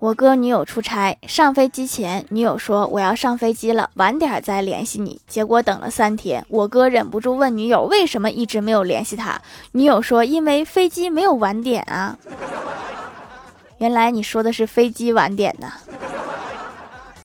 我哥女友出差上飞机前女友说我要上飞机了晚点再联系你。结果等了三天我哥忍不住问女友为什么一直没有联系他女友说因为飞机没有晚点啊。原来你说的是飞机晚点呢。